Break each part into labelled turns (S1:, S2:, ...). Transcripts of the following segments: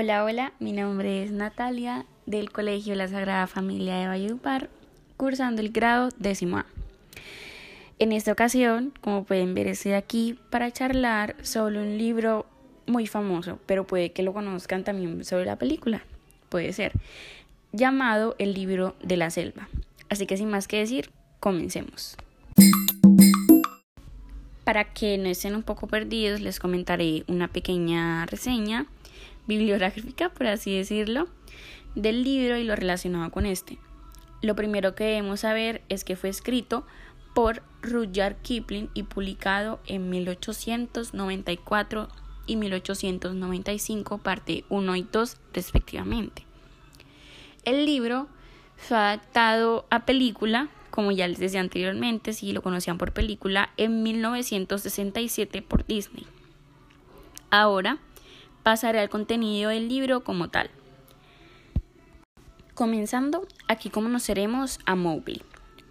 S1: Hola, hola, mi nombre es Natalia del Colegio La Sagrada Familia de Valledupar, cursando el grado décimo A. En esta ocasión, como pueden ver, estoy aquí para charlar sobre un libro muy famoso, pero puede que lo conozcan también sobre la película, puede ser, llamado El libro de la selva. Así que sin más que decir, comencemos. Para que no estén un poco perdidos, les comentaré una pequeña reseña bibliográfica, por así decirlo, del libro y lo relacionado con este. Lo primero que debemos saber es que fue escrito por Rudyard Kipling y publicado en 1894 y 1895, parte 1 y 2 respectivamente. El libro fue adaptado a película, como ya les decía anteriormente, si lo conocían por película, en 1967 por Disney. Ahora, pasaré al contenido del libro como tal. Comenzando, aquí conoceremos a Mowgli,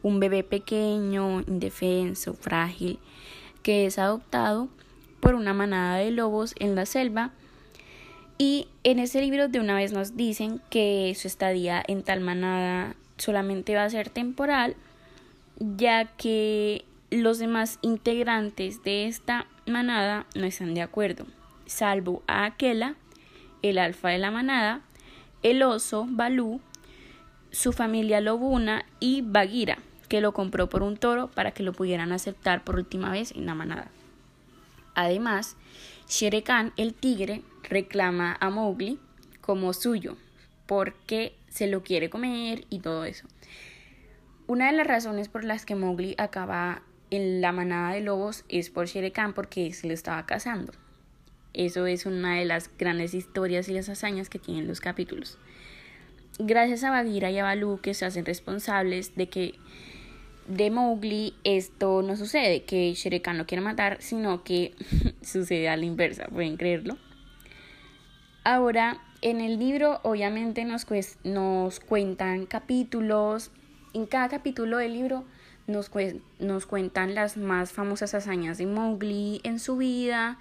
S1: un bebé pequeño, indefenso, frágil, que es adoptado por una manada de lobos en la selva. Y en ese libro de una vez nos dicen que su estadía en tal manada solamente va a ser temporal, ya que los demás integrantes de esta manada no están de acuerdo salvo a Aquela, el alfa de la manada, el oso Balú, su familia Lobuna y Bagheera, que lo compró por un toro para que lo pudieran aceptar por última vez en la manada. Además, Shere Khan, el tigre, reclama a Mowgli como suyo, porque se lo quiere comer y todo eso. Una de las razones por las que Mowgli acaba en la manada de lobos es por Shere Khan porque se lo estaba cazando. Eso es una de las grandes historias y las hazañas que tienen los capítulos. Gracias a Bagheera y a Baloo que se hacen responsables de que de Mowgli esto no sucede, que Shere Khan lo quiere matar, sino que sucede a la inversa, pueden creerlo. Ahora, en el libro obviamente nos, nos cuentan capítulos, en cada capítulo del libro nos, nos cuentan las más famosas hazañas de Mowgli en su vida,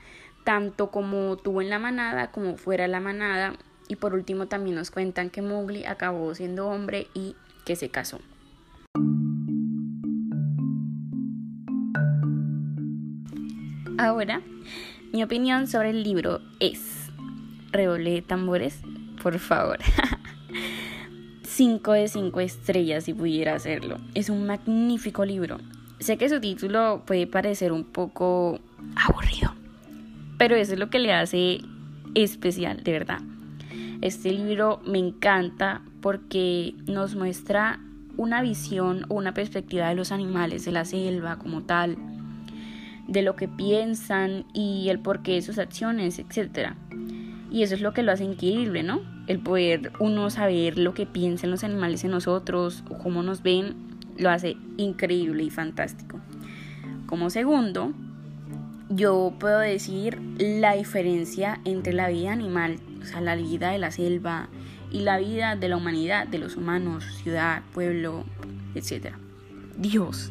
S1: tanto como tuvo en la manada como fuera la manada. Y por último también nos cuentan que Mowgli acabó siendo hombre y que se casó. Ahora, mi opinión sobre el libro es, de tambores, por favor. 5 de 5 estrellas si pudiera hacerlo. Es un magnífico libro. Sé que su título puede parecer un poco aburrido, pero eso es lo que le hace especial, de verdad. Este libro me encanta porque nos muestra una visión o una perspectiva de los animales, de la selva como tal, de lo que piensan y el porqué de sus acciones, etc. Y eso es lo que lo hace increíble, ¿no? El poder uno saber lo que piensan los animales en nosotros o cómo nos ven, lo hace increíble y fantástico. Como segundo, yo puedo decir la diferencia entre la vida animal, o sea, la vida de la selva, y la vida de la humanidad, de los humanos, ciudad, pueblo, etc. Dios,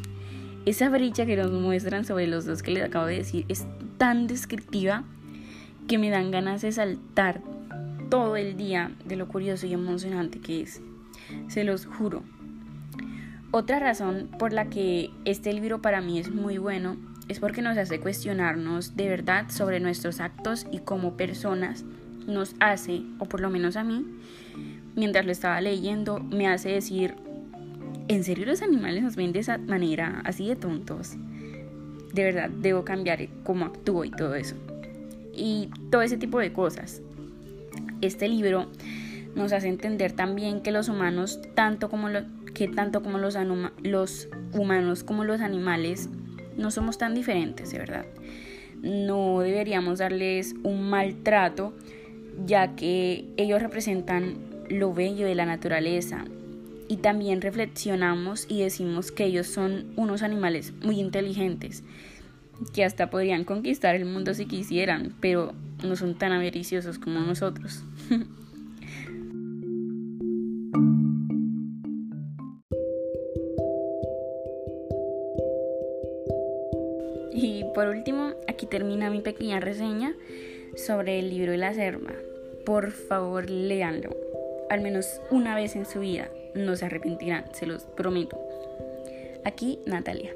S1: esa brecha que nos muestran sobre los dos que les acabo de decir es tan descriptiva que me dan ganas de saltar todo el día de lo curioso y emocionante que es. Se los juro. Otra razón por la que este libro para mí es muy bueno es porque nos hace cuestionarnos de verdad sobre nuestros actos y como personas nos hace, o por lo menos a mí, mientras lo estaba leyendo, me hace decir, ¿en serio los animales nos ven de esa manera, así de tontos? De verdad, debo cambiar cómo actúo y todo eso. Y todo ese tipo de cosas. Este libro nos hace entender también que los humanos, tanto como, que tanto como los, los humanos como los animales, no somos tan diferentes, de verdad. No deberíamos darles un maltrato, ya que ellos representan lo bello de la naturaleza. Y también reflexionamos y decimos que ellos son unos animales muy inteligentes, que hasta podrían conquistar el mundo si quisieran, pero no son tan avariciosos como nosotros. Y por último, aquí termina mi pequeña reseña sobre el libro de la selva. por favor léanlo. Al menos una vez en su vida. No se arrepentirán, se los prometo. Aquí Natalia.